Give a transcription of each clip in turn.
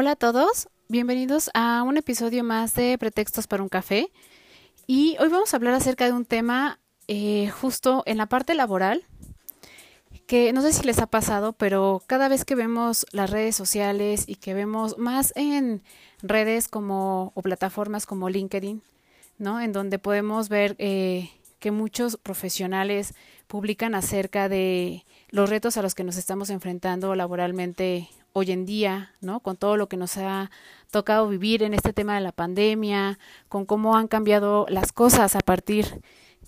Hola a todos, bienvenidos a un episodio más de Pretextos para un café. Y hoy vamos a hablar acerca de un tema eh, justo en la parte laboral, que no sé si les ha pasado, pero cada vez que vemos las redes sociales y que vemos más en redes como o plataformas como LinkedIn, ¿no? En donde podemos ver eh, que muchos profesionales publican acerca de los retos a los que nos estamos enfrentando laboralmente hoy en día, ¿no? Con todo lo que nos ha tocado vivir en este tema de la pandemia, con cómo han cambiado las cosas a partir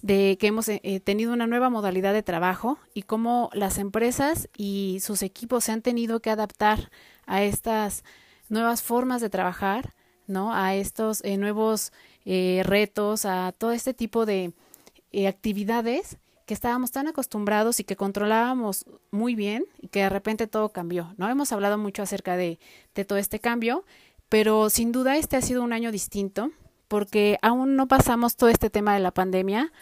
de que hemos eh, tenido una nueva modalidad de trabajo y cómo las empresas y sus equipos se han tenido que adaptar a estas nuevas formas de trabajar, ¿no? A estos eh, nuevos eh, retos, a todo este tipo de actividades que estábamos tan acostumbrados y que controlábamos muy bien y que de repente todo cambió, ¿no? Hemos hablado mucho acerca de, de todo este cambio, pero sin duda este ha sido un año distinto porque aún no pasamos todo este tema de la pandemia.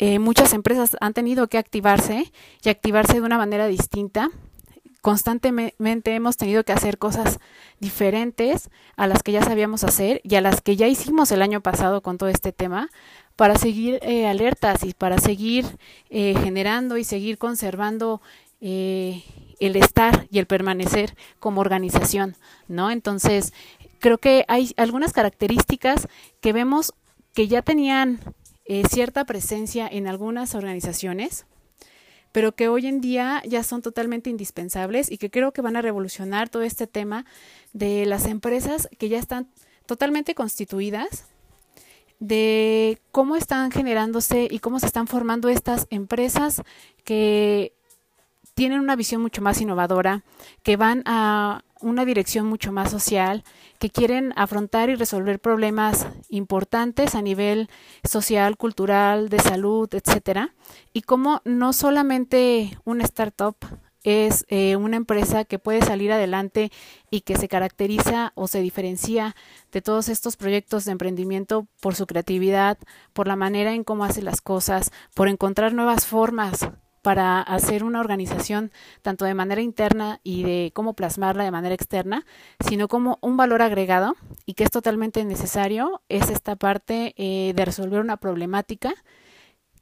Eh, muchas empresas han tenido que activarse y activarse de una manera distinta. Constantemente hemos tenido que hacer cosas diferentes a las que ya sabíamos hacer y a las que ya hicimos el año pasado con todo este tema para seguir eh, alertas y para seguir eh, generando y seguir conservando eh, el estar y el permanecer como organización, ¿no? Entonces, creo que hay algunas características que vemos que ya tenían cierta presencia en algunas organizaciones, pero que hoy en día ya son totalmente indispensables y que creo que van a revolucionar todo este tema de las empresas que ya están totalmente constituidas de cómo están generándose y cómo se están formando estas empresas que tienen una visión mucho más innovadora, que van a una dirección mucho más social, que quieren afrontar y resolver problemas importantes a nivel social, cultural, de salud, etcétera, y cómo no solamente una startup es eh, una empresa que puede salir adelante y que se caracteriza o se diferencia de todos estos proyectos de emprendimiento por su creatividad, por la manera en cómo hace las cosas, por encontrar nuevas formas para hacer una organización tanto de manera interna y de cómo plasmarla de manera externa, sino como un valor agregado y que es totalmente necesario es esta parte eh, de resolver una problemática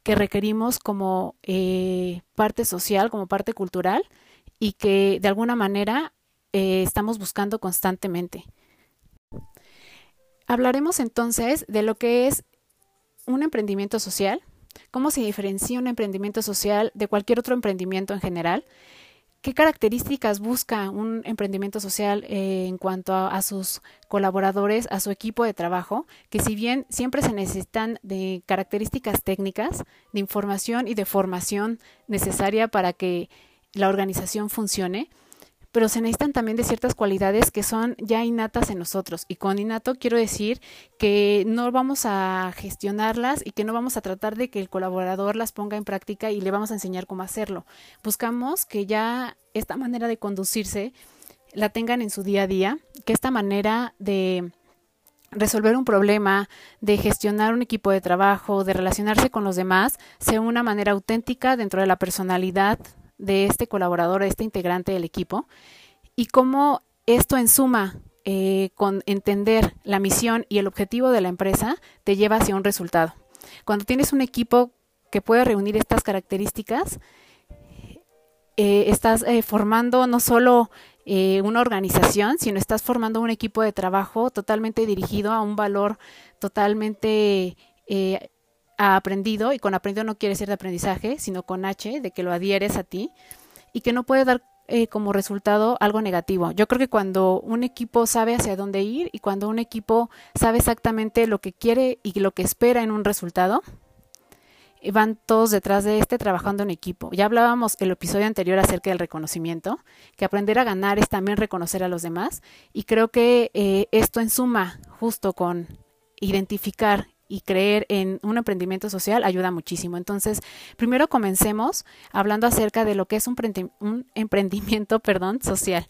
que requerimos como eh, parte social, como parte cultural y que de alguna manera eh, estamos buscando constantemente. Hablaremos entonces de lo que es un emprendimiento social, cómo se diferencia un emprendimiento social de cualquier otro emprendimiento en general ¿Qué características busca un emprendimiento social eh, en cuanto a, sus colaboradores, a su equipo de trabajo? Que si bien siempre se necesitan de características técnicas, de información y de formación necesaria para que la organización funcione, pero se necesitan también de ciertas cualidades que son ya innatas en nosotros. Y con innato quiero decir que no vamos a gestionarlas y que no vamos a tratar de que el colaborador las ponga en práctica y le vamos a enseñar cómo hacerlo. Buscamos que ya esta manera de conducirse la tengan en su día a día, que esta manera de resolver un problema, de gestionar un equipo de trabajo, de relacionarse con los demás, sea una manera auténtica dentro de la personalidad de este colaborador, de este integrante del equipo, y cómo esto en suma eh, con entender la misión y el objetivo de la empresa te lleva hacia un resultado. Cuando tienes un equipo que puede reunir estas características, eh, estás eh, formando no solo una organización, sino estás formando un equipo de trabajo totalmente dirigido a un valor totalmente aprendido, y con aprendido no quiere decir de aprendizaje, sino con H, de que lo adhieres a ti, y que no puede dar eh, como resultado algo negativo. Yo creo que cuando un equipo sabe hacia dónde ir y cuando un equipo sabe exactamente lo que quiere y lo que espera en un resultado, van todos detrás de este trabajando en equipo. Ya hablábamos el episodio anterior acerca del reconocimiento, que aprender a ganar es también reconocer a los demás y creo que eh, esto en suma justo con identificar y creer en un emprendimiento social ayuda muchísimo. Entonces, primero comencemos hablando acerca de lo que es un, emprendimiento perdón, social.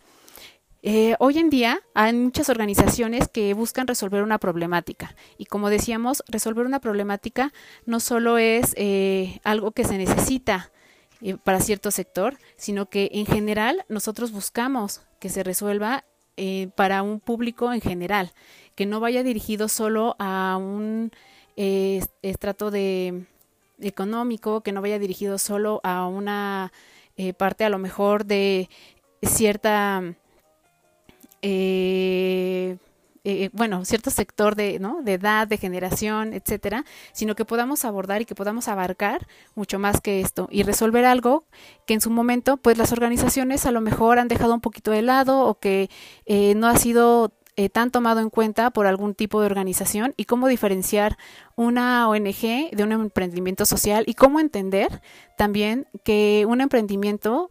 Eh, hoy en día hay muchas organizaciones que buscan resolver una problemática y como decíamos, resolver una problemática no solo es eh, algo que se necesita eh, para cierto sector, sino que en general nosotros buscamos que se resuelva para un público en general, que no vaya dirigido solo a un estrato de económico, que no vaya dirigido solo a una parte a lo mejor de cierta eh, eh, bueno, cierto sector de, ¿no? de edad, de generación, etcétera, sino que podamos abordar y que podamos abarcar mucho más que esto y resolver algo que en su momento, pues las organizaciones a lo mejor han dejado un poquito de lado o que eh, no ha sido eh, tan tomado en cuenta por algún tipo de organización y cómo diferenciar una ONG de un emprendimiento social y cómo entender también que un emprendimiento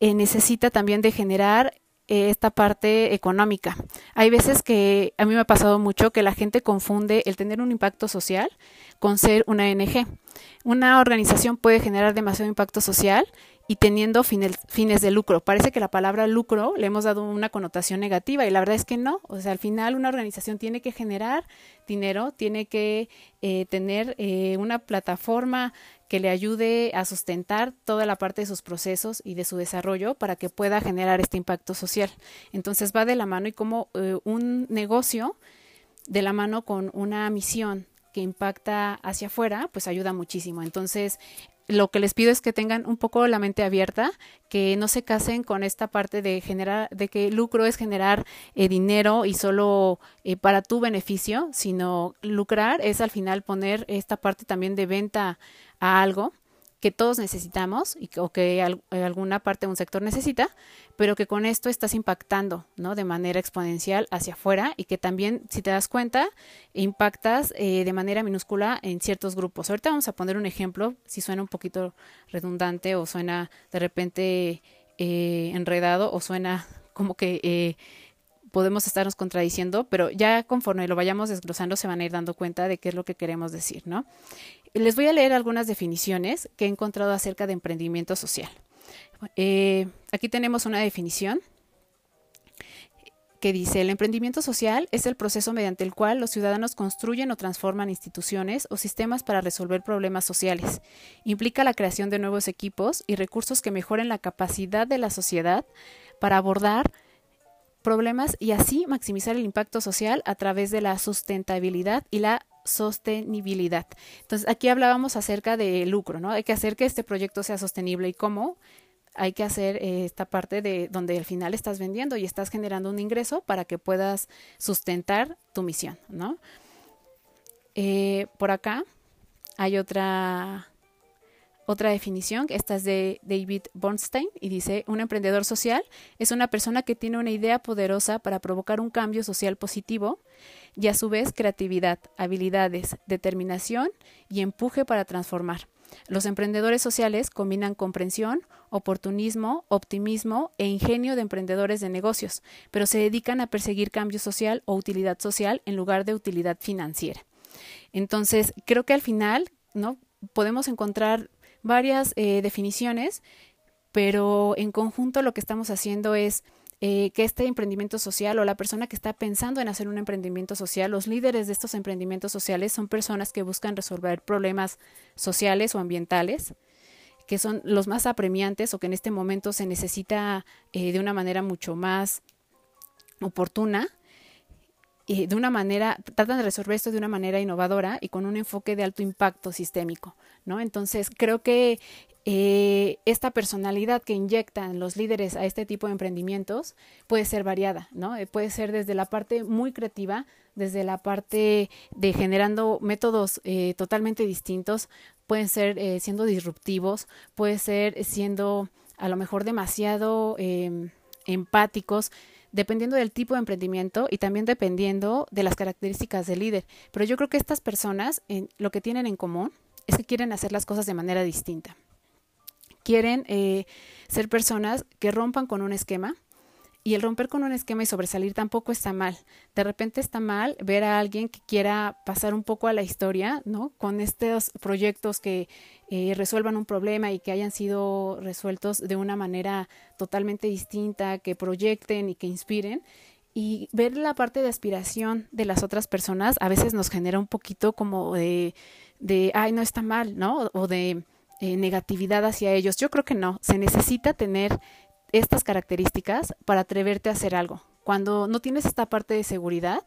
necesita también de generar esta parte económica. Hay veces que a mí me ha pasado mucho que la gente confunde el tener un impacto social con ser una ONG. Una organización puede generar demasiado impacto social y teniendo fines, de lucro. Parece que la palabra lucro le hemos dado una connotación negativa y la verdad es que no. O sea, al final una organización tiene que generar dinero, tiene que eh, tener eh, una plataforma que le ayude a sustentar toda la parte de sus procesos y de su desarrollo para que pueda generar este impacto social. Entonces va de la mano y como eh, un negocio de la mano con una misión que impacta hacia afuera, pues ayuda muchísimo. Entonces, lo que les pido es que tengan un poco la mente abierta, que no se casen con esta parte de generar, de que lucro es generar eh, dinero y solo eh, para tu beneficio, sino lucrar es al final poner esta parte también de venta a algo que todos necesitamos y que, o que eh, alguna parte de un sector necesita, pero que con esto estás impactando, ¿no? De manera exponencial hacia afuera y que también, si te das cuenta, impactas eh, de manera minúscula en ciertos grupos. Ahorita vamos a poner un ejemplo, si suena un poquito redundante o suena de repente eh, enredado o suena como que podemos estarnos contradiciendo, pero ya conforme lo vayamos desglosando se van a ir dando cuenta de qué es lo que queremos decir, ¿no? Les voy a leer algunas definiciones que he encontrado acerca de emprendimiento social. Eh, aquí tenemos una definición que dice, el emprendimiento social es el proceso mediante el cual los ciudadanos construyen o transforman instituciones o sistemas para resolver problemas sociales. Implica la creación de nuevos equipos y recursos que mejoren la capacidad de la sociedad para abordar problemas y así maximizar el impacto social a través de la sustentabilidad y la sostenibilidad. Entonces, aquí hablábamos acerca de lucro, ¿no? Hay que hacer que este proyecto sea sostenible y cómo hay que hacer eh, esta parte de donde al final estás vendiendo y estás generando un ingreso para que puedas sustentar tu misión, ¿no? Eh, por acá hay otra otra definición, esta es de David Bornstein y dice, un emprendedor social es una persona que tiene una idea poderosa para provocar un cambio social positivo y a su vez creatividad, habilidades, determinación y empuje para transformar. Los emprendedores sociales combinan comprensión, oportunismo, optimismo e ingenio de emprendedores de negocios, pero se dedican a perseguir cambio social o utilidad social en lugar de utilidad financiera. Entonces, creo que al final, ¿no? Podemos encontrar varias eh, definiciones, pero en conjunto lo que estamos haciendo es eh, que este emprendimiento social o la persona que está pensando en hacer un emprendimiento social, los líderes de estos emprendimientos sociales son personas que buscan resolver problemas sociales o ambientales que son los más apremiantes o que en este momento se necesita eh, de una manera mucho más oportuna y de una manera, tratan de resolver esto de una manera innovadora y con un enfoque de alto impacto sistémico, ¿no? Entonces, creo que eh, esta personalidad que inyectan los líderes a este tipo de emprendimientos puede ser variada, ¿no? Eh, puede ser desde la parte muy creativa, desde la parte de generando métodos eh, totalmente distintos, pueden ser siendo disruptivos, puede ser siendo a lo mejor demasiado em, empáticos, dependiendo del tipo de emprendimiento y también dependiendo de las características del líder. Pero yo creo que estas personas en, lo que tienen en común es que quieren hacer las cosas de manera distinta. Quieren eh, ser personas que rompan con un esquema, y el romper con un esquema y sobresalir tampoco está mal. De repente está mal ver a alguien que quiera pasar un poco a la historia, ¿no? Con estos proyectos que eh, resuelvan un problema y que hayan sido resueltos de una manera totalmente distinta, que proyecten y que inspiren. Y ver la parte de aspiración de las otras personas a veces nos genera un poquito como de, de ay, no está mal, ¿no? O de eh, negatividad hacia ellos. Yo creo que no. Se necesita tener estas características para atreverte a hacer algo. Cuando no tienes esta parte de seguridad,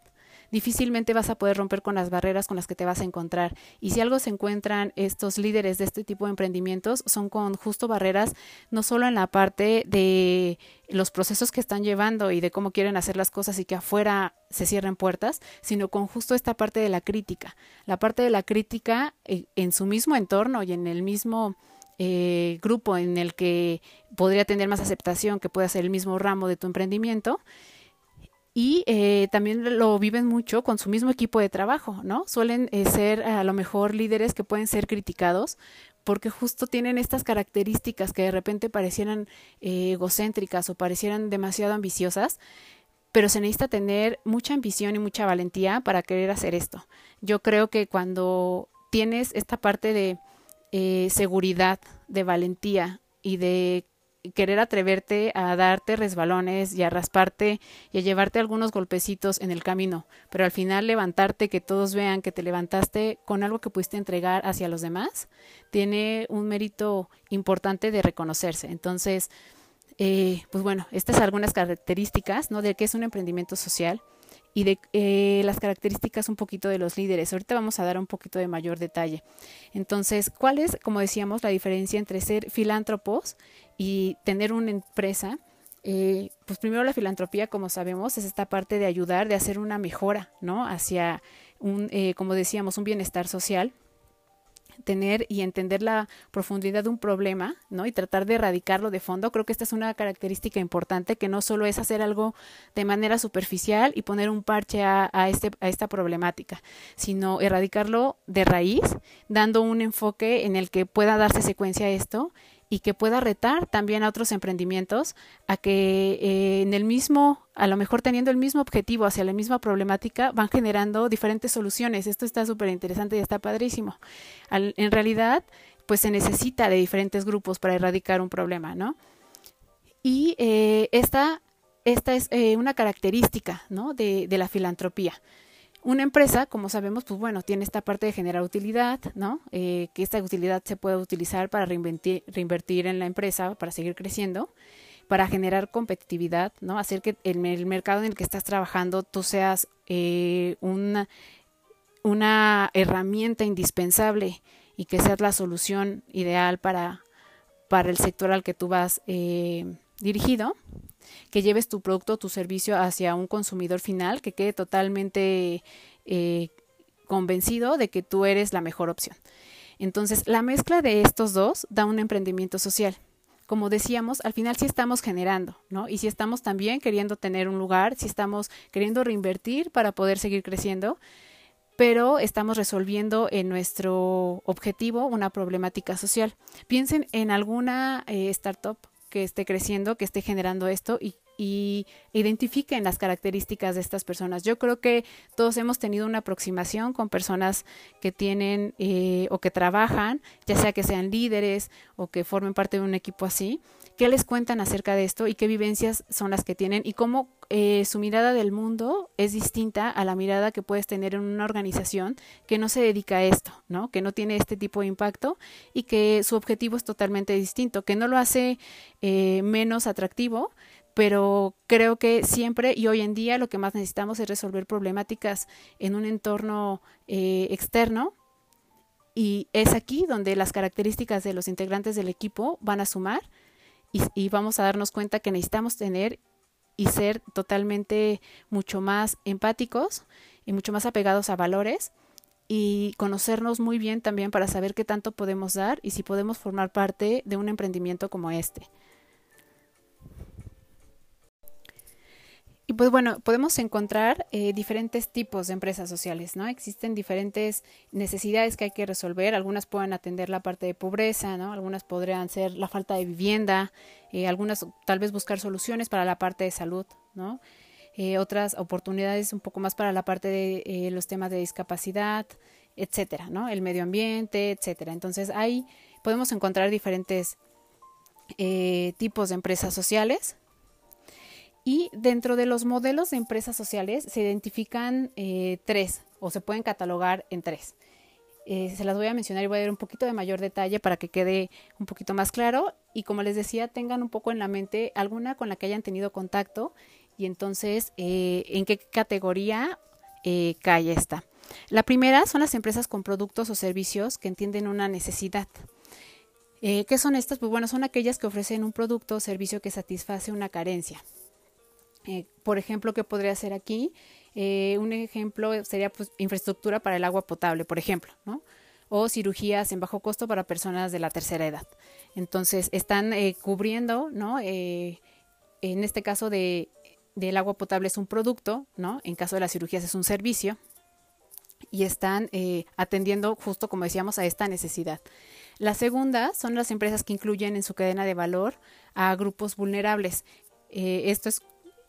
difícilmente vas a poder romper con las barreras con las que te vas a encontrar. Y si algo se encuentran estos líderes de este tipo de emprendimientos, son con justo barreras, no solo en la parte de los procesos que están llevando y de cómo quieren hacer las cosas y que afuera se cierren puertas, sino con justo esta parte de la crítica. La parte de la crítica eh, en su mismo entorno y en el mismo eh, grupo en el que podría tener más aceptación, que pueda ser el mismo ramo de tu emprendimiento. Y eh, también lo viven mucho con su mismo equipo de trabajo, ¿no? Suelen eh, ser a lo mejor líderes que pueden ser criticados porque justo tienen estas características que de repente parecieran egocéntricas o parecieran demasiado ambiciosas, pero se necesita tener mucha ambición y mucha valentía para querer hacer esto. Yo creo que cuando tienes esta parte de eh, seguridad, de valentía y de querer atreverte a darte resbalones y a rasparte y a llevarte algunos golpecitos en el camino, pero al final levantarte, que todos vean que te levantaste con algo que pudiste entregar hacia los demás, tiene un mérito importante de reconocerse. Entonces, eh, pues bueno, estas algunas características ¿no? de que es un emprendimiento social y de eh, las características un poquito de los líderes. Ahorita vamos a dar un poquito de mayor detalle. Entonces, ¿cuál es, como decíamos, la diferencia entre ser filántropos y tener una empresa? Eh, pues primero la filantropía, como sabemos, es esta parte de ayudar, de hacer una mejora, ¿no? Hacia un, eh, como decíamos, un bienestar social tener y entender la profundidad de un problema, ¿no? Y tratar de erradicarlo de fondo. Creo que esta es una característica importante que no solo es hacer algo de manera superficial y poner un parche a, a, este, a esta problemática, sino erradicarlo de raíz, dando un enfoque en el que pueda darse secuencia a esto y que pueda retar también a otros emprendimientos a que eh, en el mismo, a lo mejor teniendo el mismo objetivo hacia la misma problemática, van generando diferentes soluciones. Esto está súper interesante y está padrísimo. en realidad, pues se necesita de diferentes grupos para erradicar un problema, ¿no? Y eh, esta, esta es eh, una característica, ¿no? De, de la filantropía. Una empresa, como sabemos, pues bueno, tiene esta parte de generar utilidad, ¿no? Eh, que esta utilidad se puede utilizar para reinvertir, en la empresa, para seguir creciendo, para generar competitividad, ¿no? Hacer que el mercado en el que estás trabajando tú seas eh, una, una herramienta indispensable y que seas la solución ideal para, para el sector al que tú vas eh, dirigido que lleves tu producto o tu servicio hacia un consumidor final que quede totalmente eh, convencido de que tú eres la mejor opción. Entonces, la mezcla de estos dos da un emprendimiento social. Como decíamos, al final sí estamos generando, ¿no? Y si estamos también queriendo tener un lugar, si estamos queriendo reinvertir para poder seguir creciendo, pero estamos resolviendo en nuestro objetivo una problemática social. Piensen en alguna eh, startup que esté creciendo, que esté generando esto y, y identifiquen las características de estas personas. Yo creo que todos hemos tenido una aproximación con personas que tienen eh, o que trabajan, ya sea que sean líderes o que formen parte de un equipo así, qué les cuentan acerca de esto y qué vivencias son las que tienen y cómo eh, su mirada del mundo es distinta a la mirada que puedes tener en una organización que no se dedica a esto, ¿no? Que no tiene este tipo de impacto y que su objetivo es totalmente distinto, que no lo hace eh, menos atractivo, pero creo que siempre y hoy en día lo que más necesitamos es resolver problemáticas en un entorno eh, externo y es aquí donde las características de los integrantes del equipo van a sumar y, vamos a darnos cuenta que necesitamos tener y ser totalmente mucho más empáticos y mucho más apegados a valores y conocernos muy bien también para saber qué tanto podemos dar y si podemos formar parte de un emprendimiento como este. Pues bueno, podemos encontrar eh, diferentes tipos de empresas sociales, ¿no? Existen diferentes necesidades que hay que resolver. Algunas pueden atender la parte de pobreza, ¿no? Algunas podrían ser la falta de vivienda, eh, algunas tal vez buscar soluciones para la parte de salud, ¿no? Eh, otras oportunidades un poco más para la parte de los temas de discapacidad, etcétera, ¿no? El medio ambiente, etcétera. Entonces ahí podemos encontrar diferentes tipos de empresas sociales y dentro de los modelos de empresas sociales se identifican eh, tres o se pueden catalogar en tres. Eh, se las voy a mencionar y voy a dar un poquito de mayor detalle para que quede un poquito más claro y como les decía tengan un poco en la mente alguna con la que hayan tenido contacto y entonces eh, en qué categoría cae esta. La primera son las empresas con productos o servicios que entienden una necesidad. ¿Qué son estas? Pues bueno, son aquellas que ofrecen un producto o servicio que satisface una carencia. Eh, por ejemplo, ¿qué podría ser aquí? Eh, un ejemplo sería pues, infraestructura para el agua potable, por ejemplo, ¿no? O cirugías en bajo costo para personas de la tercera edad. Entonces, están eh, cubriendo, ¿no? en este caso de, del agua potable es un producto, ¿no? En caso de las cirugías es un servicio. Y están atendiendo, justo como decíamos, a esta necesidad. La segunda son las empresas que incluyen en su cadena de valor a grupos vulnerables. esto es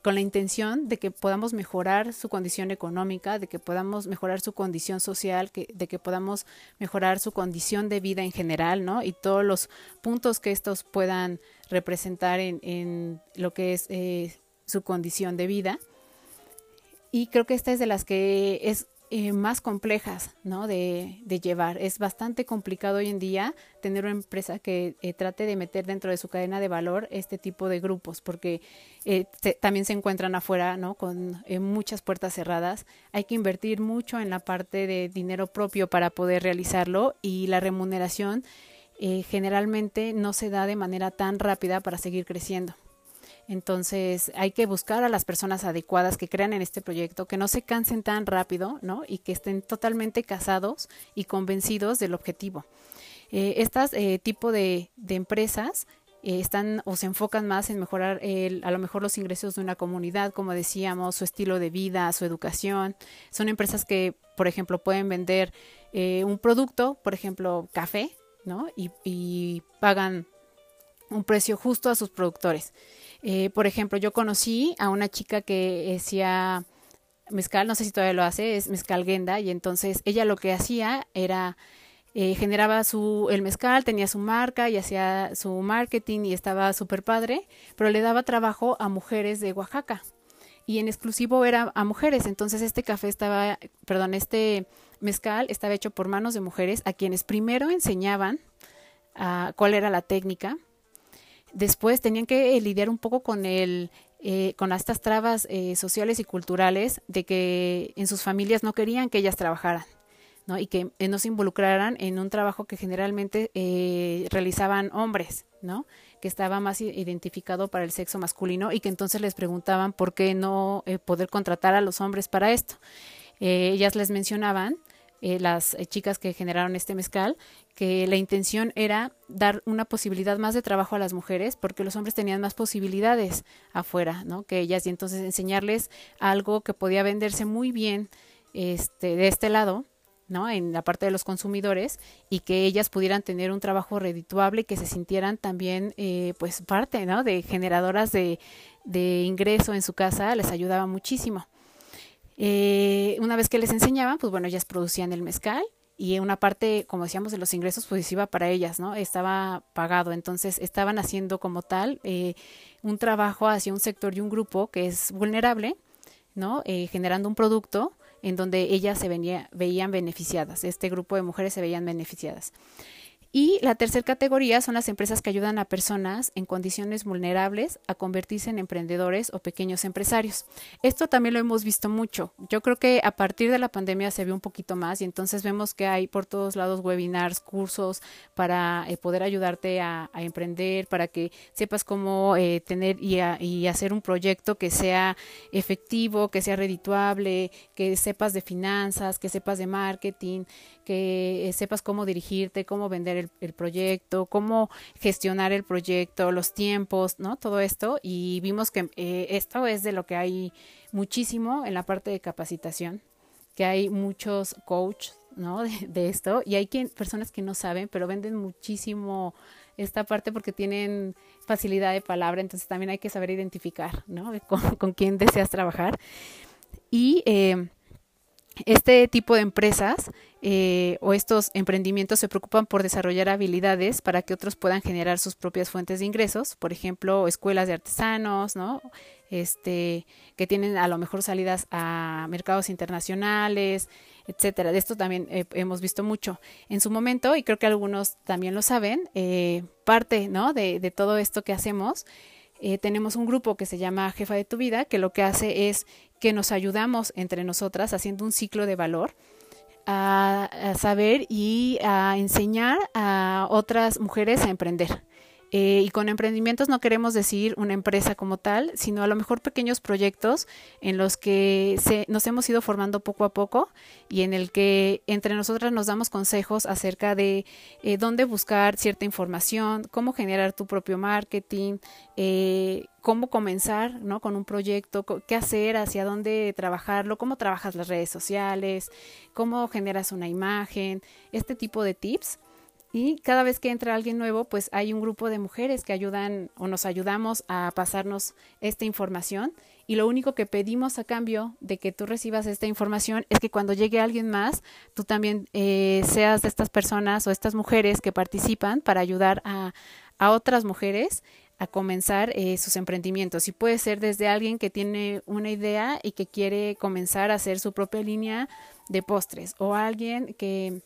con la intención de que podamos mejorar su condición económica, de que podamos mejorar su condición social, que, de que podamos mejorar su condición de vida en general, ¿no? Y todos los puntos que estos puedan representar en, en lo que es eh, su condición de vida. Y creo que esta es de las que es eh, más complejas ¿no? de, llevar. Es bastante complicado hoy en día tener una empresa que eh, trate de meter dentro de su cadena de valor este tipo de grupos, porque eh, también se encuentran afuera ¿no? con muchas puertas cerradas. Hay que invertir mucho en la parte de dinero propio para poder realizarlo y la remuneración generalmente no se da de manera tan rápida para seguir creciendo. Entonces hay que buscar a las personas adecuadas que crean en este proyecto, que no se cansen tan rápido, ¿no? Y que estén totalmente casados y convencidos del objetivo. Eh, estas eh, tipo de, empresas eh, están o se enfocan más en mejorar a lo mejor los ingresos de una comunidad, como decíamos, su estilo de vida, su educación. Son empresas que, por ejemplo, pueden vender un producto, por ejemplo, café, ¿no? Y, y pagan un precio justo a sus productores. Eh, por ejemplo, yo conocí a una chica que hacía mezcal, no sé si todavía lo hace, es mezcal Genda, y entonces ella lo que hacía era eh, generaba su el mezcal, tenía su marca y hacía su marketing y estaba súper padre, pero le daba trabajo a mujeres de Oaxaca y en exclusivo era a mujeres. Entonces este café estaba, perdón, este mezcal estaba hecho por manos de mujeres a quienes primero enseñaban a cuál era la técnica Después tenían que eh, lidiar un poco con el eh, con estas trabas eh, sociales y culturales de que en sus familias no querían que ellas trabajaran. ¿no? y que no se involucraran en un trabajo que generalmente realizaban hombres, ¿no? que estaba más identificado para el sexo masculino y que entonces les preguntaban por qué no poder contratar a los hombres para esto. ellas les mencionaban eh, las eh, chicas que generaron este mezcal, que la intención era dar una posibilidad más de trabajo a las mujeres porque los hombres tenían más posibilidades afuera, ¿no? Que ellas y entonces enseñarles algo que podía venderse muy bien este de este lado, ¿no? En la parte de los consumidores y que ellas pudieran tener un trabajo redituable y que se sintieran también, eh, pues, parte, ¿no? De generadoras de, de ingreso en su casa, les ayudaba muchísimo. Eh, una vez que les enseñaban, pues bueno, ellas producían el mezcal y una parte, como decíamos, de los ingresos, pues iba para ellas, ¿no? Estaba pagado, entonces estaban haciendo como tal eh, un trabajo hacia un sector y un grupo que es vulnerable, ¿no? Eh, generando un producto en donde ellas se venía, veían beneficiadas, este grupo de mujeres se veían beneficiadas. Y la tercera categoría son las empresas que ayudan a personas en condiciones vulnerables a convertirse en emprendedores o pequeños empresarios. Esto también lo hemos visto mucho. Yo creo que a partir de la pandemia se vio un poquito más y entonces vemos que hay por todos lados webinars, cursos para eh, poder ayudarte a, emprender, para que sepas cómo eh, tener y, y hacer un proyecto que sea efectivo, que sea redituable, que sepas de finanzas, que sepas de marketing, que eh, sepas cómo dirigirte, cómo vender el el, proyecto, cómo gestionar el proyecto, los tiempos, ¿no? Todo esto y vimos que eh, esto es de lo que hay muchísimo en la parte de capacitación, que hay muchos coaches, ¿no? De, esto y hay quien, personas que no saben, pero venden muchísimo esta parte porque tienen facilidad de palabra, entonces también hay que saber identificar, ¿no? Con, con quién deseas trabajar. Y eh, este tipo de empresas eh, o estos emprendimientos se preocupan por desarrollar habilidades para que otros puedan generar sus propias fuentes de ingresos, por ejemplo, escuelas de artesanos, ¿no? Este, que tienen a lo mejor salidas a mercados internacionales, etcétera. De esto también eh, hemos visto mucho en su momento y creo que algunos también lo saben. Eh, parte, ¿no? De, de, todo esto que hacemos. tenemos un grupo que se llama Jefa de tu Vida, que lo que hace es que nos ayudamos entre nosotras haciendo un ciclo de valor a, saber y a enseñar a otras mujeres a emprender. Eh, y con emprendimientos no queremos decir una empresa como tal, sino a lo mejor pequeños proyectos en los que se, nos hemos ido formando poco a poco y en el que entre nosotras nos damos consejos acerca de eh, dónde buscar cierta información, cómo generar tu propio marketing, eh, cómo comenzar ¿no? con un proyecto, qué hacer, hacia dónde trabajarlo, cómo trabajas las redes sociales, cómo generas una imagen, este tipo de tips y cada vez que entra alguien nuevo, pues hay un grupo de mujeres que ayudan o nos ayudamos a pasarnos esta información. Y lo único que pedimos a cambio de que tú recibas esta información es que cuando llegue alguien más, tú también eh, seas de estas personas o estas mujeres que participan para ayudar a, a otras mujeres a comenzar eh, sus emprendimientos. Y puede ser desde alguien que tiene una idea y que quiere comenzar a hacer su propia línea de postres o alguien que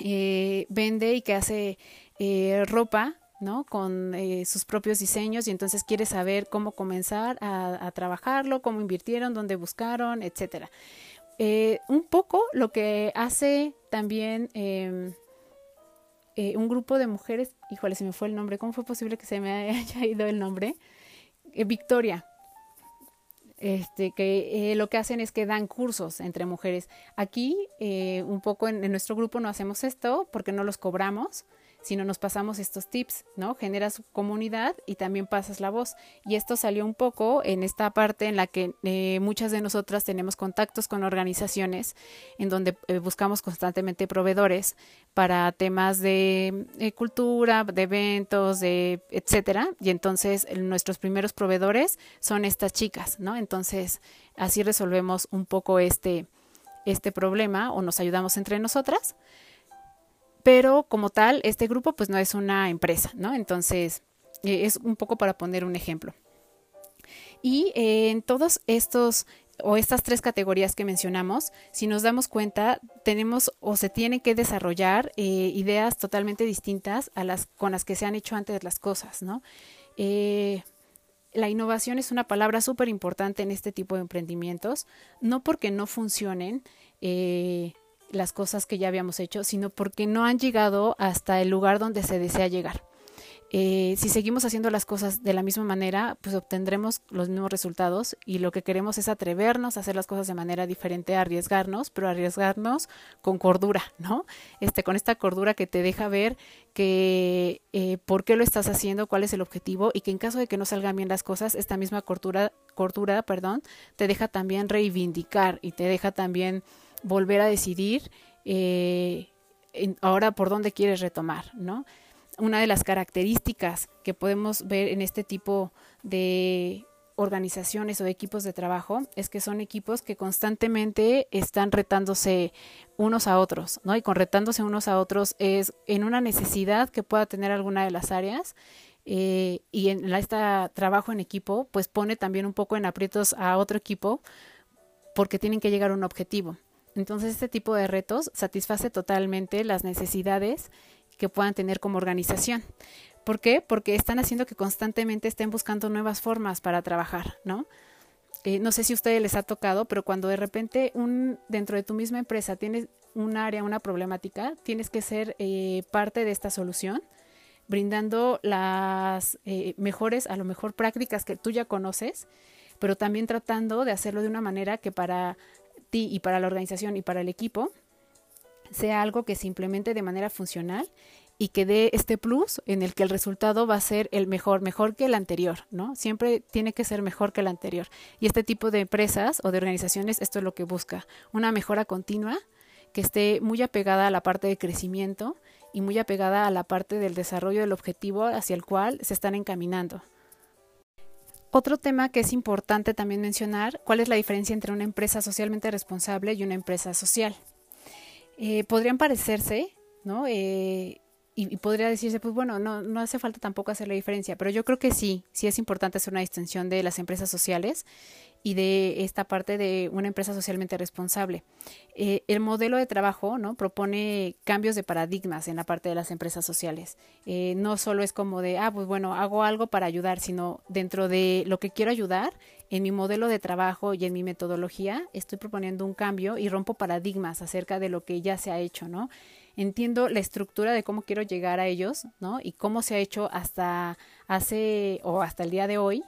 eh, vende y que hace eh, ropa, ¿no? Con eh, sus propios diseños y entonces quiere saber cómo comenzar a, trabajarlo, cómo invirtieron, dónde buscaron, etcétera. un poco lo que hace también em, un grupo de mujeres, híjole, se me fue el nombre, ¿cómo fue posible que se me haya ido el nombre? Victoria, este, que eh, lo que hacen es que dan cursos entre mujeres. Aquí, eh, un poco en, en, nuestro grupo no hacemos esto porque no los cobramos, sino nos pasamos estos tips, ¿no? Generas comunidad y también pasas la voz. Y esto salió un poco en esta parte en la que eh, muchas de nosotras tenemos contactos con organizaciones en donde eh, buscamos constantemente proveedores para temas de eh, cultura, de eventos, de etcétera. Y entonces nuestros primeros proveedores son estas chicas, ¿no? Entonces así resolvemos un poco este, este problema o nos ayudamos entre nosotras pero como tal, este grupo pues no es una empresa, ¿no? Entonces, eh, es un poco para poner un ejemplo. Y eh, en todos estos o estas tres categorías que mencionamos, si nos damos cuenta, tenemos o se tienen que desarrollar eh, ideas totalmente distintas a las con las que se han hecho antes las cosas, ¿no? la innovación es una palabra súper importante en este tipo de emprendimientos, no porque no funcionen, las cosas que ya habíamos hecho, sino porque no han llegado hasta el lugar donde se desea llegar. Eh, si seguimos haciendo las cosas de la misma manera, pues obtendremos los mismos resultados y lo que queremos es atrevernos a hacer las cosas de manera diferente, arriesgarnos, pero arriesgarnos con cordura, ¿no? Este, con esta cordura que te deja ver que eh, por qué lo estás haciendo, cuál es el objetivo y que en caso de que no salgan bien las cosas, esta misma cordura, cordura, perdón, te deja también reivindicar y te deja también volver a decidir eh, ahora por dónde quieres retomar, ¿no? Una de las características que podemos ver en este tipo de organizaciones o equipos de trabajo es que son equipos que constantemente están retándose unos a otros, ¿no? Y con retándose unos a otros es en una necesidad que pueda tener alguna de las áreas eh, y en este trabajo en equipo pues pone también un poco en aprietos a otro equipo porque tienen que llegar a un objetivo. Entonces, este tipo de retos satisface totalmente las necesidades que puedan tener como organización. ¿Por qué? Porque están haciendo que constantemente estén buscando nuevas formas para trabajar, ¿no? Eh, no sé si a ustedes les ha tocado, pero cuando de repente un, dentro de tu misma empresa tienes un área, una problemática, tienes que ser eh, parte de esta solución, brindando las eh, mejores, a lo mejor prácticas que tú ya conoces, pero también tratando de hacerlo de una manera que para ti y para la organización y para el equipo sea algo que se de manera funcional y que dé este plus en el que el resultado va a ser el mejor, mejor que el anterior, ¿no? Siempre tiene que ser mejor que el anterior. Y este tipo de empresas o de organizaciones, esto es lo que busca, una mejora continua que esté muy apegada a la parte de crecimiento y muy apegada a la parte del desarrollo del objetivo hacia el cual se están encaminando. Otro tema que es importante también mencionar, ¿cuál es la diferencia entre una empresa socialmente responsable y una empresa social? Eh, podrían parecerse, ¿no? Eh, y, podría decirse, pues bueno, no, no hace falta tampoco hacer la diferencia, pero yo creo que sí, sí es importante hacer una distinción de las empresas sociales y de esta parte de una empresa socialmente responsable. Eh, el modelo de trabajo ¿no? propone cambios de paradigmas en la parte de las empresas sociales. Eh, no solo es como de, ah, pues bueno, hago algo para ayudar, sino dentro de lo que quiero ayudar, en mi modelo de trabajo y en mi metodología, estoy proponiendo un cambio y rompo paradigmas acerca de lo que ya se ha hecho, ¿no? Entiendo la estructura de cómo quiero llegar a ellos, ¿no? Y cómo se ha hecho hasta hace o hasta el día de hoy.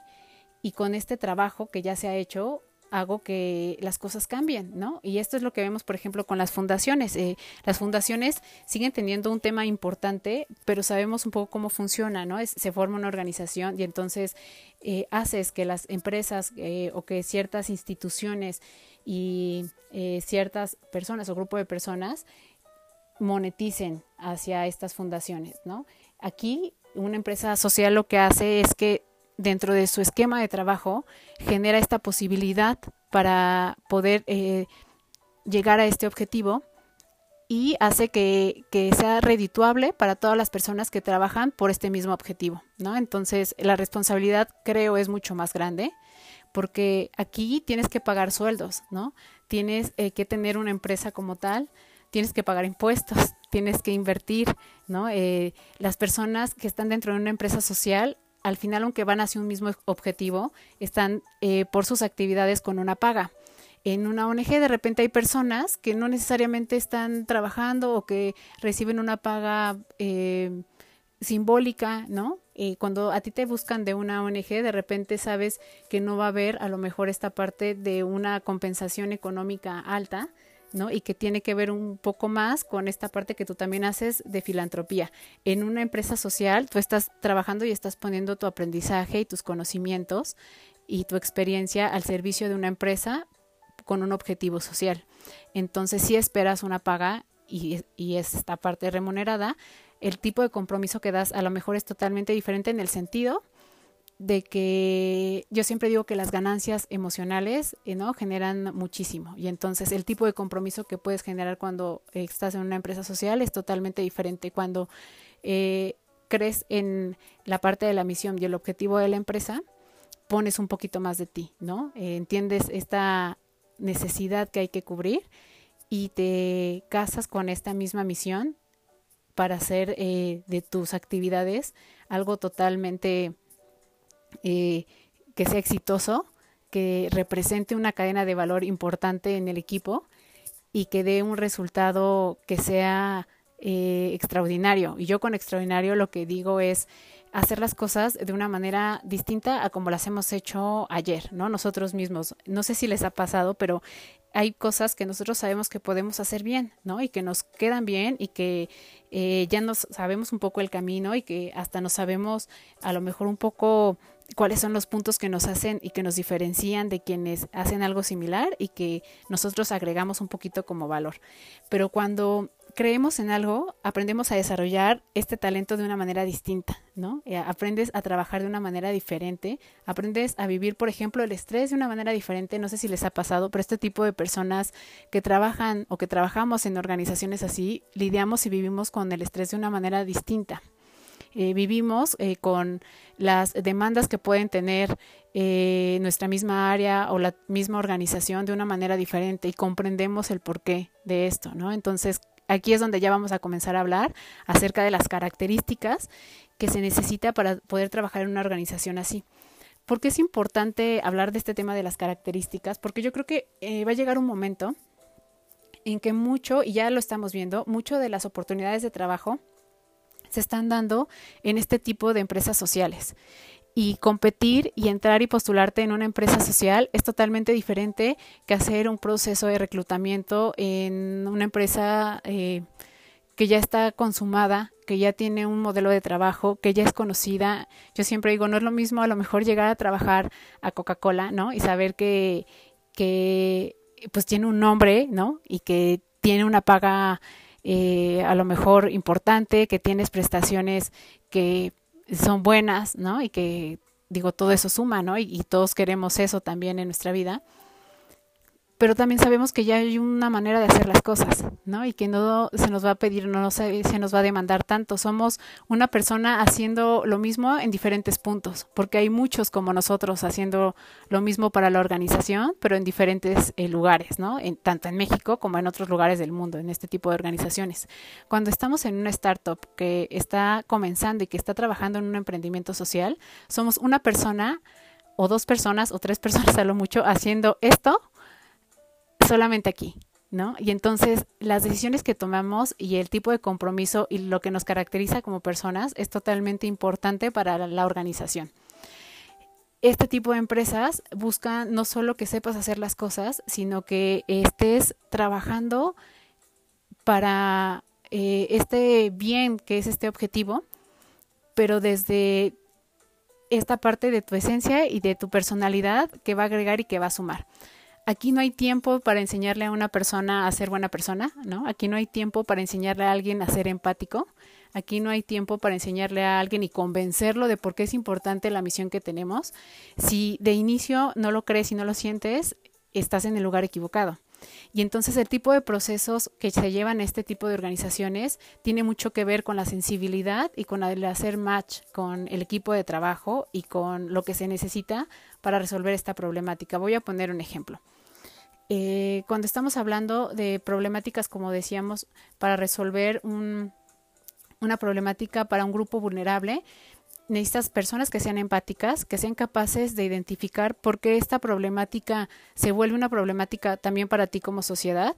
Y con este trabajo que ya se ha hecho, hago que las cosas cambien, ¿no? Y esto es lo que vemos, por ejemplo, con las fundaciones. Eh, las fundaciones siguen teniendo un tema importante, pero sabemos un poco cómo funciona, ¿no? se forma una organización y entonces eh, haces que las empresas eh, o que ciertas instituciones y ciertas personas o grupo de personas moneticen hacia estas fundaciones, ¿no? Aquí una empresa social lo que hace es que dentro de su esquema de trabajo genera esta posibilidad para poder eh, llegar a este objetivo y hace que, que, sea redituable para todas las personas que trabajan por este mismo objetivo, ¿no? Entonces, la responsabilidad creo es mucho más grande porque aquí tienes que pagar sueldos, ¿no? Tienes eh, que tener una empresa como tal, tienes que pagar impuestos, tienes que invertir, ¿no? Eh, las personas que están dentro de una empresa social, al final, aunque van hacia un mismo objetivo, están eh, por sus actividades con una paga. En una ONG de repente hay personas que no necesariamente están trabajando o que reciben una paga eh, simbólica, ¿no? cuando a ti te buscan de una ONG, de repente sabes que no va a haber a lo mejor esta parte de una compensación económica alta, ¿no? Y que tiene que ver un poco más con esta parte que tú también haces de filantropía. En una empresa social, tú estás trabajando y estás poniendo tu aprendizaje y tus conocimientos y tu experiencia al servicio de una empresa con un objetivo social. Entonces, si esperas una paga y, y es esta parte remunerada, el tipo de compromiso que das a lo mejor es totalmente diferente en el sentido de que yo siempre digo que las ganancias emocionales eh, no generan muchísimo. Y entonces el tipo de compromiso que puedes generar cuando estás en una empresa social es totalmente diferente. Cuando eh, crees en la parte de la misión y el objetivo de la empresa pones un poquito más de ti no eh, entiendes esta necesidad que hay que cubrir y te casas con esta misma misión para hacer de tus actividades algo totalmente eh, que sea exitoso, que represente una cadena de valor importante en el equipo y que dé un resultado que sea eh, extraordinario. Y yo con extraordinario lo que digo es hacer las cosas de una manera distinta a como las hemos hecho ayer, ¿no? Nosotros mismos. No sé si les ha pasado, pero hay cosas que nosotros sabemos que podemos hacer bien, ¿no? Y que nos quedan bien y que eh, ya nos sabemos un poco el camino y que hasta nos sabemos a lo mejor un poco cuáles son los puntos que nos hacen y que nos diferencian de quienes hacen algo similar y que nosotros agregamos un poquito como valor. Pero cuando creemos en algo, aprendemos a desarrollar este talento de una manera distinta, ¿no? Eh, aprendes a trabajar de una manera diferente, aprendes a vivir, por ejemplo, el estrés de una manera diferente, no sé si les ha pasado, pero este tipo de personas que trabajan o que trabajamos en organizaciones así, lidiamos y vivimos con el estrés de una manera distinta. Eh, vivimos eh, con las demandas que pueden tener nuestra misma área o la misma organización de una manera diferente y comprendemos el porqué de esto, ¿no? Entonces, aquí es donde ya vamos a comenzar a hablar acerca de las características que se necesita para poder trabajar en una organización así. ¿Por qué es importante hablar de este tema de las características? Porque yo creo que eh, va a llegar un momento en que mucho, y ya lo estamos viendo, mucho de las oportunidades de trabajo se están dando en este tipo de empresas sociales y competir y entrar y postularte en una empresa social es totalmente diferente que hacer un proceso de reclutamiento en una empresa eh, que ya está consumada, que ya tiene un modelo de trabajo, que ya es conocida. Yo siempre digo, no es lo mismo a lo mejor llegar a trabajar a Coca-Cola, ¿no? Y saber que, que pues tiene un nombre, ¿no? Y que tiene una paga eh, a lo mejor importante, que tienes prestaciones que son buenas, ¿no? Y que digo, todo eso suma, ¿no? y todos queremos eso también en nuestra vida pero también sabemos que ya hay una manera de hacer las cosas, ¿no? Y que no se nos va a pedir, no se, se nos va a demandar tanto. Somos una persona haciendo lo mismo en diferentes puntos, porque hay muchos como nosotros haciendo lo mismo para la organización, pero en diferentes eh, lugares, ¿no? En, tanto en México como en otros lugares del mundo, en este tipo de organizaciones. Cuando estamos en una startup que está comenzando y que está trabajando en un emprendimiento social, somos una persona o dos personas o tres personas a lo mucho haciendo esto solamente aquí, ¿no? Y entonces las decisiones que tomamos y el tipo de compromiso y lo que nos caracteriza como personas es totalmente importante para la organización. Este tipo de empresas buscan no solo que sepas hacer las cosas, sino que estés trabajando para eh, este bien que es este objetivo, pero desde esta parte de tu esencia y de tu personalidad que va a agregar y que va a sumar aquí no hay tiempo para enseñarle a una persona a ser buena persona, ¿no? Aquí no hay tiempo para enseñarle a alguien a ser empático. Aquí no hay tiempo para enseñarle a alguien y convencerlo de por qué es importante la misión que tenemos. Si de inicio no lo crees y no lo sientes, estás en el lugar equivocado. Y entonces el tipo de procesos que se llevan este tipo de organizaciones tiene mucho que ver con la sensibilidad y con hacer match con el equipo de trabajo y con lo que se necesita para resolver esta problemática. Voy a poner un ejemplo. Eh, cuando estamos hablando de problemáticas, como decíamos, para resolver una problemática para un grupo vulnerable, necesitas personas que sean empáticas, que sean capaces de identificar por qué esta problemática se vuelve una problemática también para ti como sociedad,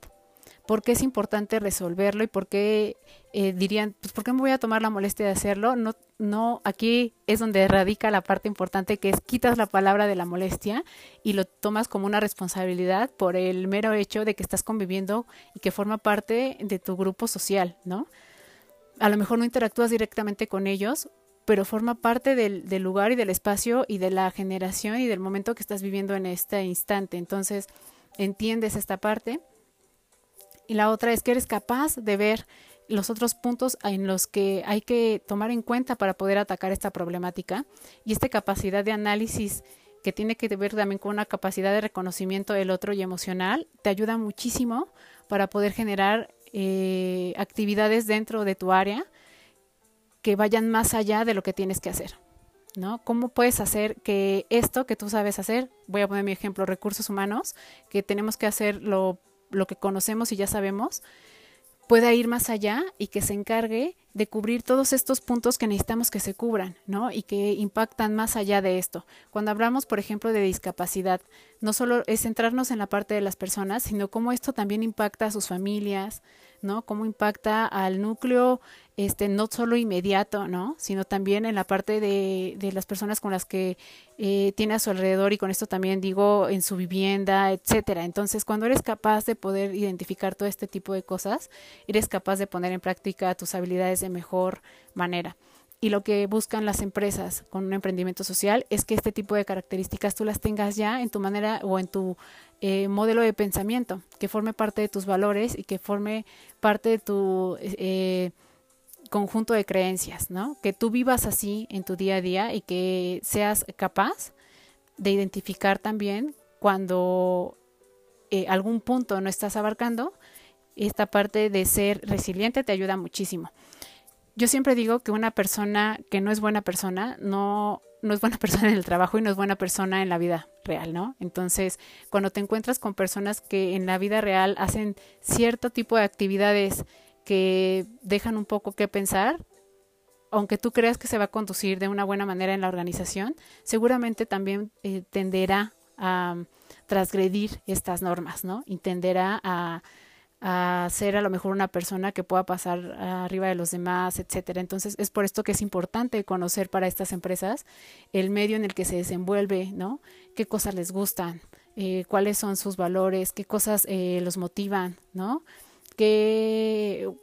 por qué es importante resolverlo y por qué eh, dirían, pues ¿por qué me voy a tomar la molestia de hacerlo? No, no, aquí es donde radica la parte importante que es quitas la palabra de la molestia y lo tomas como una responsabilidad por el mero hecho de que estás conviviendo y que forma parte de tu grupo social, ¿no? A lo mejor no interactúas directamente con ellos, pero forma parte del, del, lugar y del espacio y de la generación y del momento que estás viviendo en este instante. Entonces, entiendes esta parte. Y la otra es que eres capaz de ver los otros puntos en los que hay que tomar en cuenta para poder atacar esta problemática. Y esta capacidad de análisis que tiene que ver también con una capacidad de reconocimiento del otro y emocional, te ayuda muchísimo para poder generar eh, actividades dentro de tu área que vayan más allá de lo que tienes que hacer. ¿No? ¿Cómo puedes hacer que esto que tú sabes hacer, voy a poner mi ejemplo, recursos humanos, que tenemos que hacer lo, lo que conocemos y ya sabemos, pueda ir más allá y que se encargue de cubrir todos estos puntos que necesitamos que se cubran, ¿no? Y que impactan más allá de esto. Cuando hablamos, por ejemplo, de discapacidad, no solo es centrarnos en la parte de las personas, sino cómo esto también impacta a sus familias, ¿no? Cómo impacta al núcleo, este, no solo inmediato, ¿no? Sino también en la parte de, de las personas con las que eh, tiene a su alrededor y con esto también digo en su vivienda, etcétera. Entonces, cuando eres capaz de poder identificar todo este tipo de cosas, eres capaz de poner en práctica tus habilidades de mejor manera. Y lo que buscan las empresas con un emprendimiento social es que este tipo de características tú las tengas ya en tu manera o en tu eh, modelo de pensamiento, que forme parte de tus valores y que forme parte de tu eh, conjunto de creencias, ¿no? Que tú vivas así en tu día a día y que seas capaz de identificar también cuando eh, algún punto no estás abarcando, esta parte de ser resiliente te ayuda muchísimo. Yo siempre digo que una persona que no es buena persona no no es buena persona en el trabajo y no es buena persona en la vida real, ¿no? Entonces, cuando te encuentras con personas que en la vida real hacen cierto tipo de actividades que dejan un poco que pensar, aunque tú creas que se va a conducir de una buena manera en la organización, seguramente también eh, tenderá a transgredir estas normas, ¿no? Y tenderá a a ser a lo mejor una persona que pueda pasar arriba de los demás, etcétera. Entonces, es por esto que es importante conocer para estas empresas el medio en el que se desenvuelve, ¿no? Qué cosas les gustan, eh, cuáles son sus valores, qué cosas eh, los motivan, ¿no?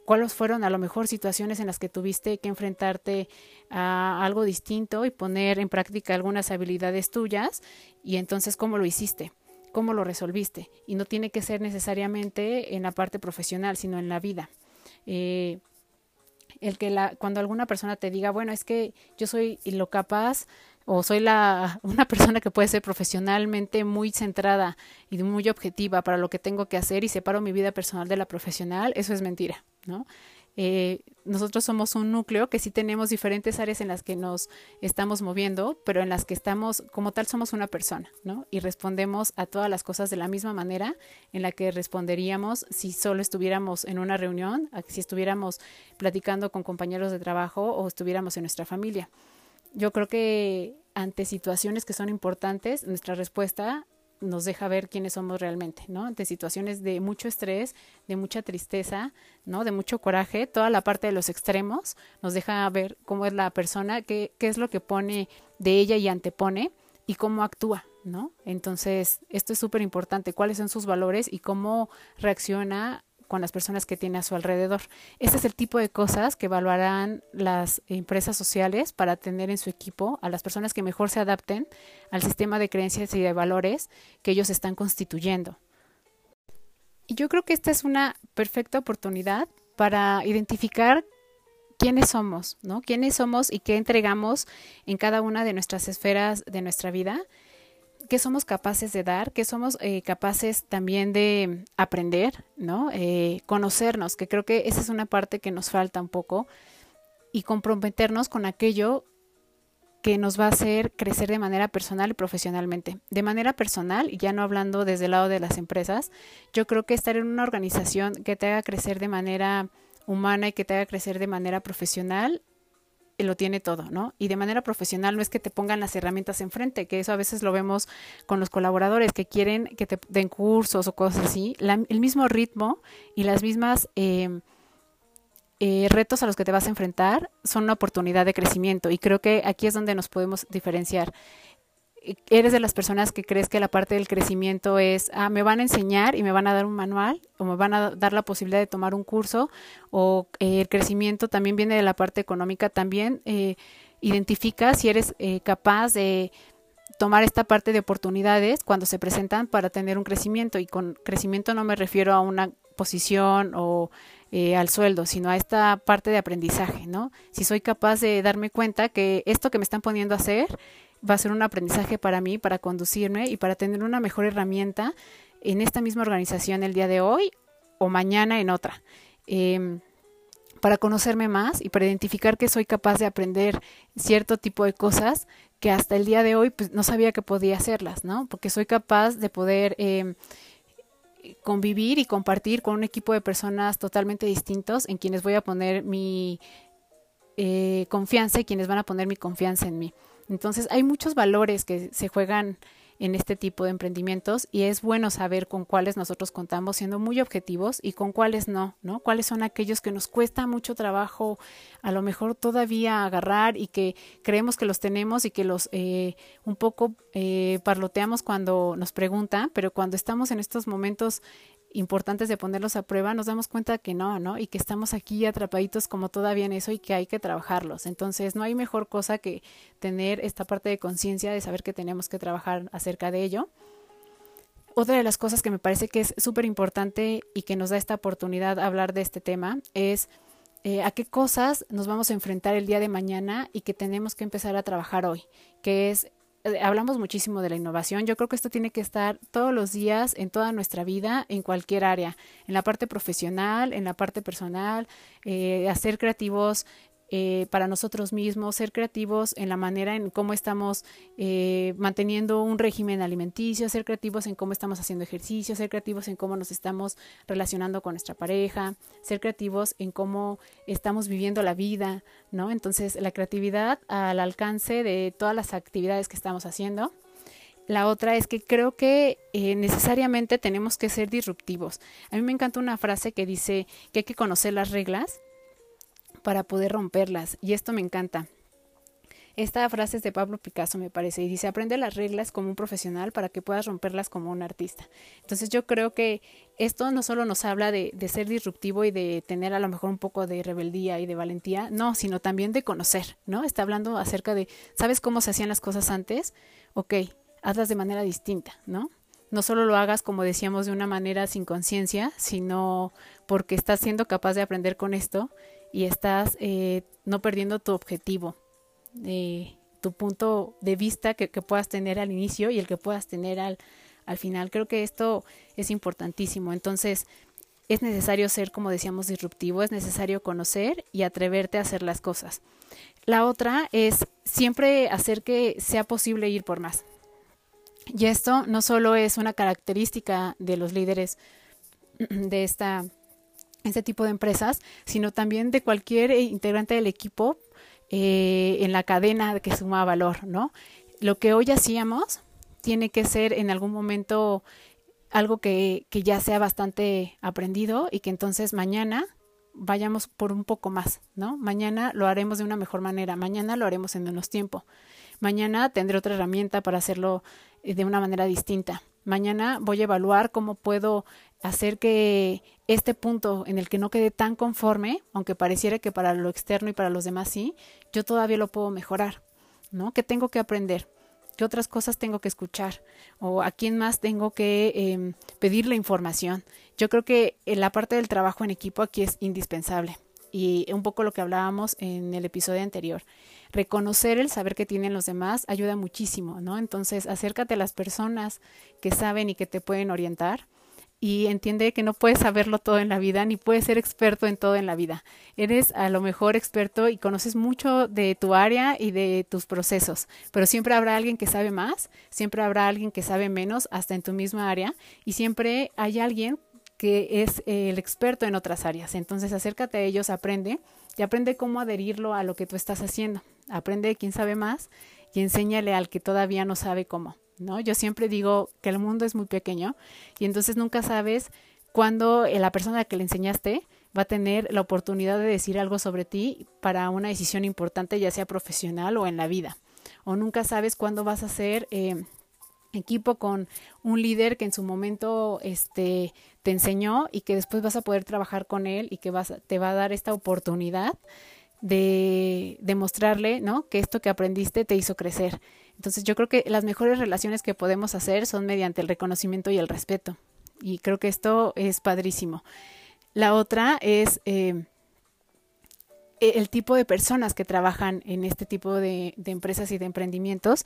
Cuáles fueron a lo mejor situaciones en las que tuviste que enfrentarte a algo distinto y poner en práctica algunas habilidades tuyas y entonces cómo lo hiciste, cómo lo resolviste. Y no tiene que ser necesariamente en la parte profesional, sino en la vida. Eh, el que la, cuando alguna persona te diga, bueno, es que yo soy lo capaz o soy la, una persona que puede ser profesionalmente muy centrada y muy objetiva para lo que tengo que hacer y separo mi vida personal de la profesional, eso es mentira, ¿no? Eh, nosotros somos un núcleo que sí tenemos diferentes áreas en las que nos estamos moviendo, pero en las que estamos, como tal, somos una persona, ¿no? Y respondemos a todas las cosas de la misma manera en la que responderíamos si solo estuviéramos en una reunión, si estuviéramos platicando con compañeros de trabajo o estuviéramos en nuestra familia yo creo que ante situaciones que son importantes, nuestra respuesta nos deja ver quiénes somos realmente, ¿no? Ante situaciones de mucho estrés, de mucha tristeza, ¿no? De mucho coraje, toda la parte de los extremos nos deja ver cómo es la persona, qué, qué es lo que pone de ella y antepone y cómo actúa, ¿no? Entonces, esto es súper importante, cuáles son sus valores y cómo reacciona con las personas que tiene a su alrededor. Este es el tipo de cosas que evaluarán las empresas sociales para tener en su equipo a las personas que mejor se adapten al sistema de creencias y de valores que ellos están constituyendo. Y yo creo que esta es una perfecta oportunidad para identificar quiénes somos, ¿no? Quiénes somos y qué entregamos en cada una de nuestras esferas de nuestra vida qué somos capaces de dar, qué somos eh, capaces también de aprender, ¿no? Eh, conocernos, que creo que esa es una parte que nos falta un poco, y comprometernos con aquello que nos va a hacer crecer de manera personal y profesionalmente. De manera personal, y ya no hablando desde el lado de las empresas, yo creo que estar en una organización que te haga crecer de manera humana y que te haga crecer de manera profesional lo tiene todo, ¿no? Y de manera profesional no es que te pongan las herramientas enfrente, que eso a veces lo vemos con los colaboradores que quieren que te den cursos o cosas así. el mismo ritmo y las mismas eh, eh, retos a los que te vas a enfrentar son una oportunidad de crecimiento y creo que aquí es donde nos podemos diferenciar eres de las personas que crees que la parte del crecimiento es, ah, me van a enseñar y me van a dar un manual o me van a dar la posibilidad de tomar un curso o eh, el crecimiento también viene de la parte económica, también eh, identifica si eres eh, capaz de tomar esta parte de oportunidades cuando se presentan para tener un crecimiento y con crecimiento no me refiero a una posición o al sueldo, sino a esta parte de aprendizaje, ¿no? Si soy capaz de darme cuenta que esto que me están poniendo a hacer va a ser un aprendizaje para mí, para conducirme y para tener una mejor herramienta en esta misma organización el día de hoy o mañana en otra. Em, para conocerme más y para identificar que soy capaz de aprender cierto tipo de cosas que hasta el día de hoy pues, no sabía que podía hacerlas, ¿no? Porque soy capaz de poder em, convivir y compartir con un equipo de personas totalmente distintos en quienes voy a poner mi eh, confianza y quienes van a poner mi confianza en mí. Entonces hay muchos valores que se juegan en este tipo de emprendimientos y es bueno saber con cuáles nosotros contamos siendo muy objetivos y con cuáles no, ¿no? Cuáles son aquellos que nos cuesta mucho trabajo a lo mejor todavía agarrar y que creemos que los tenemos y que los eh, un poco eh, parloteamos cuando nos preguntan, pero cuando estamos en estos momentos importantes de ponerlos a prueba, nos damos cuenta que no, ¿no? Y que estamos aquí atrapaditos como todavía en eso y que hay que trabajarlos. Entonces, no hay mejor cosa que tener esta parte de conciencia de saber que tenemos que trabajar acerca de ello. Otra de las cosas que me parece que es súper importante y que nos da esta oportunidad de hablar de este tema es eh, a qué cosas nos vamos a enfrentar el día de mañana y que tenemos que empezar a trabajar hoy, que es hablamos muchísimo de la innovación. Yo creo que esto tiene que estar todos los días en toda nuestra vida, en cualquier área, en la parte profesional, en la parte personal, eh, hacer creativos eh, para nosotros mismos, ser creativos en la manera en cómo estamos eh, manteniendo un régimen alimenticio, ser creativos en cómo estamos haciendo ejercicio, ser creativos en cómo nos estamos relacionando con nuestra pareja, ser creativos en cómo estamos viviendo la vida, ¿no? Entonces, la creatividad al alcance de todas las actividades que estamos haciendo. La otra es que creo que eh, necesariamente tenemos que ser disruptivos. A mí me encanta una frase que dice que hay que conocer las reglas para poder romperlas. Y esto me encanta. Esta frase es de Pablo Picasso, me parece, y dice, aprende las reglas como un profesional para que puedas romperlas como un artista. Entonces yo creo que esto no solo nos habla de, ser disruptivo y de tener a lo mejor un poco de rebeldía y de valentía, no, sino también de conocer, ¿no? Está hablando acerca de, ¿sabes cómo se hacían las cosas antes? Ok, hazlas de manera distinta, ¿no? No solo lo hagas, como decíamos, de una manera sin conciencia, sino porque estás siendo capaz de aprender con esto y estás eh, no perdiendo tu objetivo, eh, tu punto de vista que, que, puedas tener al inicio y el que puedas tener al, al final. Creo que esto es importantísimo. Entonces, es necesario ser, como decíamos, disruptivo, es necesario conocer y atreverte a hacer las cosas. La otra es siempre hacer que sea posible ir por más. Y esto no solo es una característica de los líderes de esta este tipo de empresas, sino también de cualquier integrante del equipo eh, en la cadena que suma valor, ¿no? Lo que hoy hacíamos tiene que ser en algún momento algo que, que ya sea bastante aprendido y que entonces mañana vayamos por un poco más, ¿no? Mañana lo haremos de una mejor manera, mañana lo haremos en menos tiempo, mañana tendré otra herramienta para hacerlo eh, de una manera distinta. Mañana voy a evaluar cómo puedo hacer que este punto en el que no quede tan conforme, aunque pareciera que para lo externo y para los demás sí, yo todavía lo puedo mejorar, ¿no? ¿Qué tengo que aprender? ¿Qué otras cosas tengo que escuchar? ¿O a quién más tengo que eh, pedir la información? Yo creo que la parte del trabajo en equipo aquí es indispensable y un poco lo que hablábamos en el episodio anterior. Reconocer el saber que tienen los demás ayuda muchísimo, ¿no? Entonces, acércate a las personas que saben y que te pueden orientar y entiende que no puedes saberlo todo en la vida ni puedes ser experto en todo en la vida. Eres a lo mejor experto y conoces mucho de tu área y de tus procesos, pero siempre habrá alguien que sabe más, siempre habrá alguien que sabe menos hasta en tu misma área y siempre hay alguien que es el experto en otras áreas. Entonces acércate a ellos, aprende y aprende cómo adherirlo a lo que tú estestás haciendo. Aprende de quién sabe más y enséñale al que todavía no sabe cómo. ¿no? Yo siempre digo que el mundo es muy pequeño y entonces nunca sabes cuándo la persona a la que le enseñaste va a tener la oportunidad de decir algo sobre ti para una decisión importante, ya sea profesional o en la vida. O nunca sabes cuándo vas a ser eh, equipo con un líder que en su momento este, te enseñó y que después vas a poder trabajar con él y que vas, te va a dar esta oportunidad de demostrarle ¿no? que esto que aprendiste te hizo crecer. Entonces yo creo que las mejores relaciones que podemos hacer son mediante el reconocimiento y el respeto. Y creo que esto es padrísimo. La otra es eh, el tipo de personas que trabajan en este tipo de, de empresas y de emprendimientos.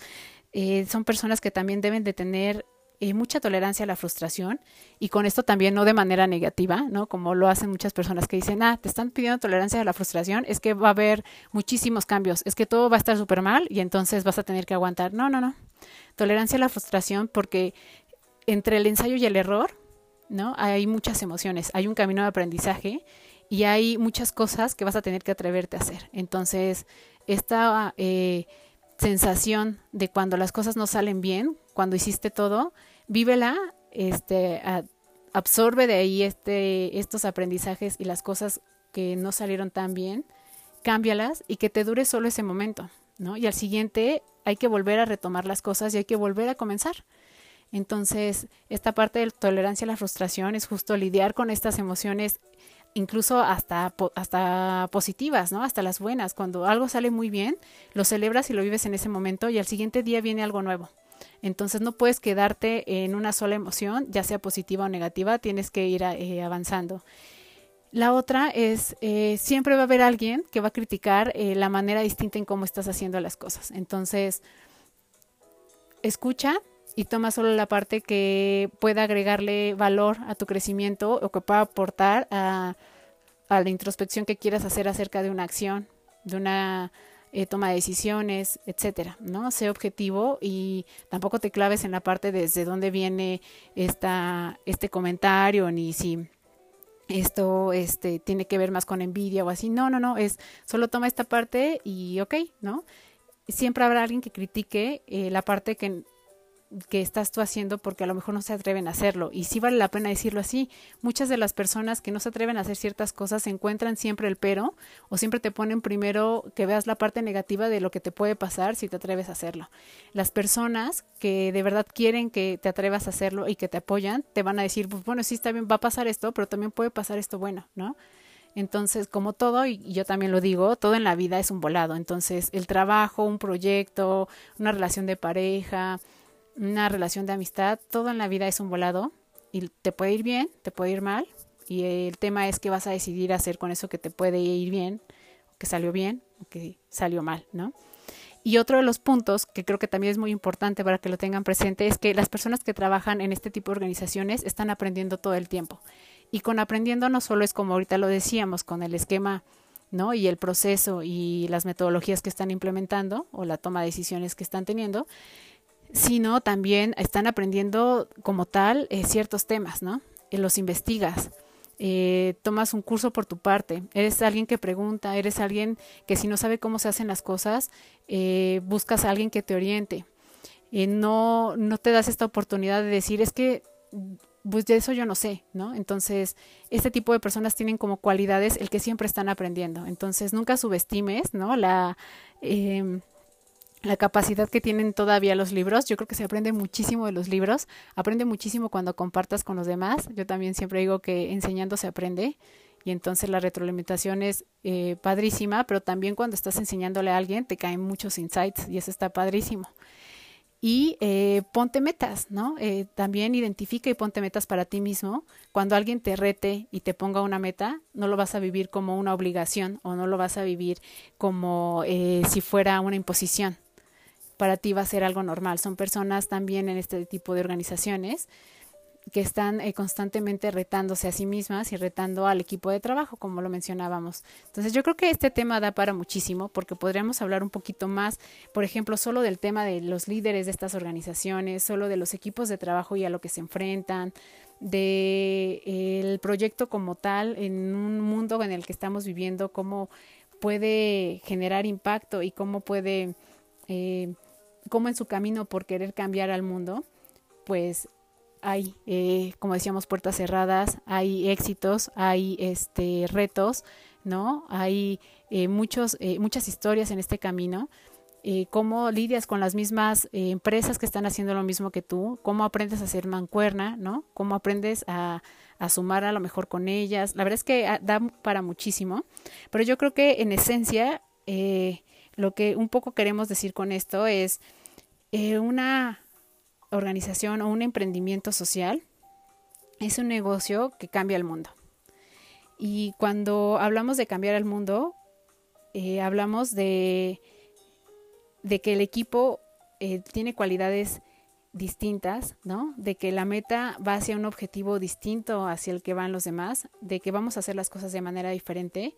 Eh, son personas que también deben de tener eh, mucha tolerancia a la frustración y con esto también no de manera negativa, ¿no? Como lo hacen muchas personas que dicen, ah, te están pidiendo tolerancia a la frustración, es que va a haber muchísimos cambios, es que todo va a estar súper mal y entonces vas a tener que aguantar. No, no, no. Tolerancia a la frustración porque entre el ensayo y el error, ¿no? Hay muchas emociones, hay un camino de aprendizaje y hay muchas cosas que vas a tener que atreverte a hacer. Entonces, esta eh, sensación de cuando las cosas no salen bien, cuando hiciste todo, vívela, este, absorbe de ahí este, estos aprendizajes y las cosas que no salieron tan bien, cámbialas y que te dure solo ese momento, ¿no? Y al siguiente hay que volver a retomar las cosas y hay que volver a comenzar. Entonces, esta parte de tolerancia a la frustración es justo lidiar con estas emociones incluso hasta, hasta positivas, ¿no? Hasta las buenas. Cuando algo sale muy bien, lo celebras y lo vives en ese momento y al siguiente día viene algo nuevo. Entonces no puedes quedarte en una sola emoción, ya sea positiva o negativa, tienes que ir eh, avanzando. La otra es, eh, siempre va a haber alguien que va a criticar eh, la manera distinta en cómo estás haciendo las cosas. Entonces, escucha y toma solo la parte que pueda agregarle valor a tu crecimiento o que pueda aportar a, la introspección que quieras hacer acerca de una acción, de una eh, toma de decisiones, etcétera, ¿no? Sé objetivo y tampoco te claves en la parte desde dónde viene esta, este comentario, ni si esto este, tiene que ver más con envidia o así. No, no, no, es solo toma esta parte y ok, ¿no? Siempre habrá alguien que critique eh, la parte que que estás tú haciendo porque a lo mejor no se atreven a hacerlo. Y sí vale la pena decirlo así. Muchas de las personas que no se atreven a hacer ciertas cosas encuentran siempre el pero o siempre te ponen primero que veas la parte negativa de lo que te puede pasar si te atreves a hacerlo. Las personas que de verdad quieren que te atrevas a hacerlo y que te apoyan, te van a decir, pues bueno, sí está bien, va a pasar esto, pero también puede pasar esto bueno, ¿no? Entonces, como todo, y yo también lo digo, todo en la vida es un volado. Entonces, el trabajo, un proyecto, una relación de pareja, una relación de amistad, todo en la vida es un volado y te puede ir bien, te puede ir mal y el tema es qué vas a decidir hacer con eso que te puede ir bien, que salió bien o que salió mal, ¿no? Y otro de los puntos que creo que también es muy importante para que lo tengan presente es que las personas que trabajan en este tipo de organizaciones están aprendiendo todo el tiempo. Y con aprendiendo no solo es como ahorita lo decíamos, con el esquema ¿no? y el proceso y las metodologías que están implementando o la toma de decisiones que están teniendo, sino también están aprendiendo como tal eh, ciertos temas, ¿no? Eh, los investigas, eh, tomas un curso por tu parte, eres alguien que pregunta, eres alguien que si no sabe cómo se hacen las cosas, buscas a alguien que te oriente. no, no te das esta oportunidad de decir, es que pues de eso yo no sé, ¿no? Entonces, este tipo de personas tienen como cualidades el que siempre están aprendiendo. Entonces, nunca subestimes, ¿no? La, eh, la capacidad que tienen todavía los libros. Yo creo que se aprende muchísimo de los libros, aprende muchísimo cuando compartas con los demás. Yo también siempre digo que enseñando se aprende y entonces la retroalimentación es eh, padrísima, pero también cuando estás enseñándole a alguien te caen muchos insights y eso está padrísimo. Y eh, ponte metas, ¿no? Eh, también identifica y ponte metas para ti mismo. Cuando alguien te rete y te ponga una meta, no lo vas a vivir como una obligación o no lo vas a vivir como si fuera una imposición para ti va a ser algo normal. Son personas también en este tipo de organizaciones que están eh, constantemente retándose a sí mismas y retando al equipo de trabajo, como lo mencionábamos. Entonces yo creo que este tema da para muchísimo porque podríamos hablar un poquito más, por ejemplo, solo del tema de los líderes de estas organizaciones, solo de los equipos de trabajo y a lo que se enfrentan, de eh, proyecto como tal en un mundo en el que estamos viviendo, cómo puede generar impacto y cómo puede eh, como en su camino por querer cambiar al mundo, pues hay, eh, como decíamos, puertas cerradas, hay éxitos, hay este, retos, ¿no? Hay eh, muchos, eh, muchas historias en este camino. cómo lidias con las mismas empresas que están haciendo lo mismo que tú, cómo aprendes a ser mancuerna, ¿no? Cómo aprendes a, a sumar a lo mejor con ellas. La verdad es que ah, da para muchísimo, pero yo creo que en esencia lo que un poco queremos decir con esto es eh, una organización o un emprendimiento social es un negocio que cambia el mundo. Y cuando hablamos de cambiar el mundo, eh, hablamos de, de, que el equipo eh, tiene cualidades distintas, ¿no? De que la meta va hacia un objetivo distinto hacia el que van los demás, de que vamos a hacer las cosas de manera diferente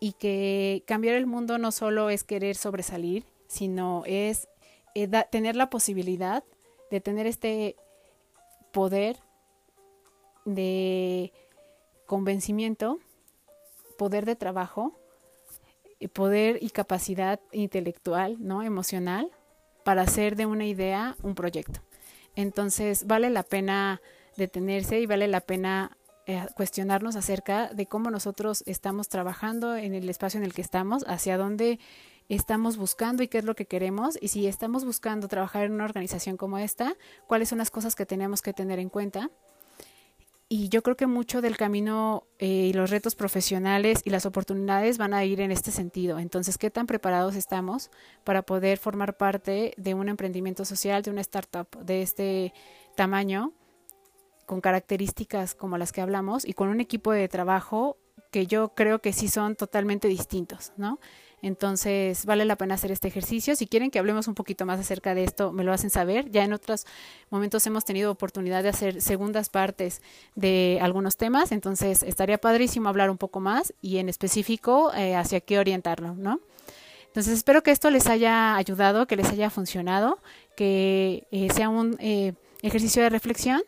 y que cambiar el mundo no solo es querer sobresalir, sino es eh, tener la posibilidad de tener este poder de convencimiento, poder de trabajo, eh, poder y capacidad intelectual, ¿no? emocional, para hacer de una idea un proyecto. Entonces, vale la pena detenerse y vale la pena eh, cuestionarnos acerca de cómo nosotros estamos trabajando en el espacio en el que estamos, hacia dónde estamos buscando y qué es lo que queremos y si estamos buscando trabajar en una organización como esta, cuáles son las cosas que tenemos que tener en cuenta. Y yo creo que mucho del camino eh, y los retos profesionales y las oportunidades van a ir en este sentido. Entonces, ¿qué tan preparados estamos para poder formar parte de un emprendimiento social, de una startup de este tamaño, con características como las que hablamos y con un equipo de trabajo que yo creo que sí son totalmente distintos, ¿no? Entonces, vale la pena hacer este ejercicio. Si quieren que hablemos un poquito más acerca de esto, me lo hacen saber. Ya en otros momentos hemos tenido oportunidad de hacer segundas partes de algunos temas, entonces estaría padrísimo hablar un poco más y en específico eh, hacia qué orientarlo, ¿no? Entonces, espero que esto les haya ayudado, que les haya funcionado, que eh, sea un eh, ejercicio de reflexión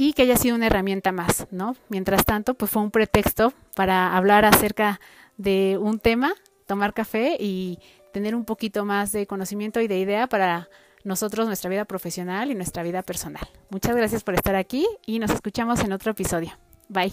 y que haya sido una herramienta más, ¿no? Mientras tanto, pues fue un pretexto para hablar acerca de un tema tomar café y tener un poquito más de conocimiento y de idea para nosotros, nuestra vida profesional y nuestra vida personal. Muchas gracias por estar aquí y nos escuchamos en otro episodio. Bye.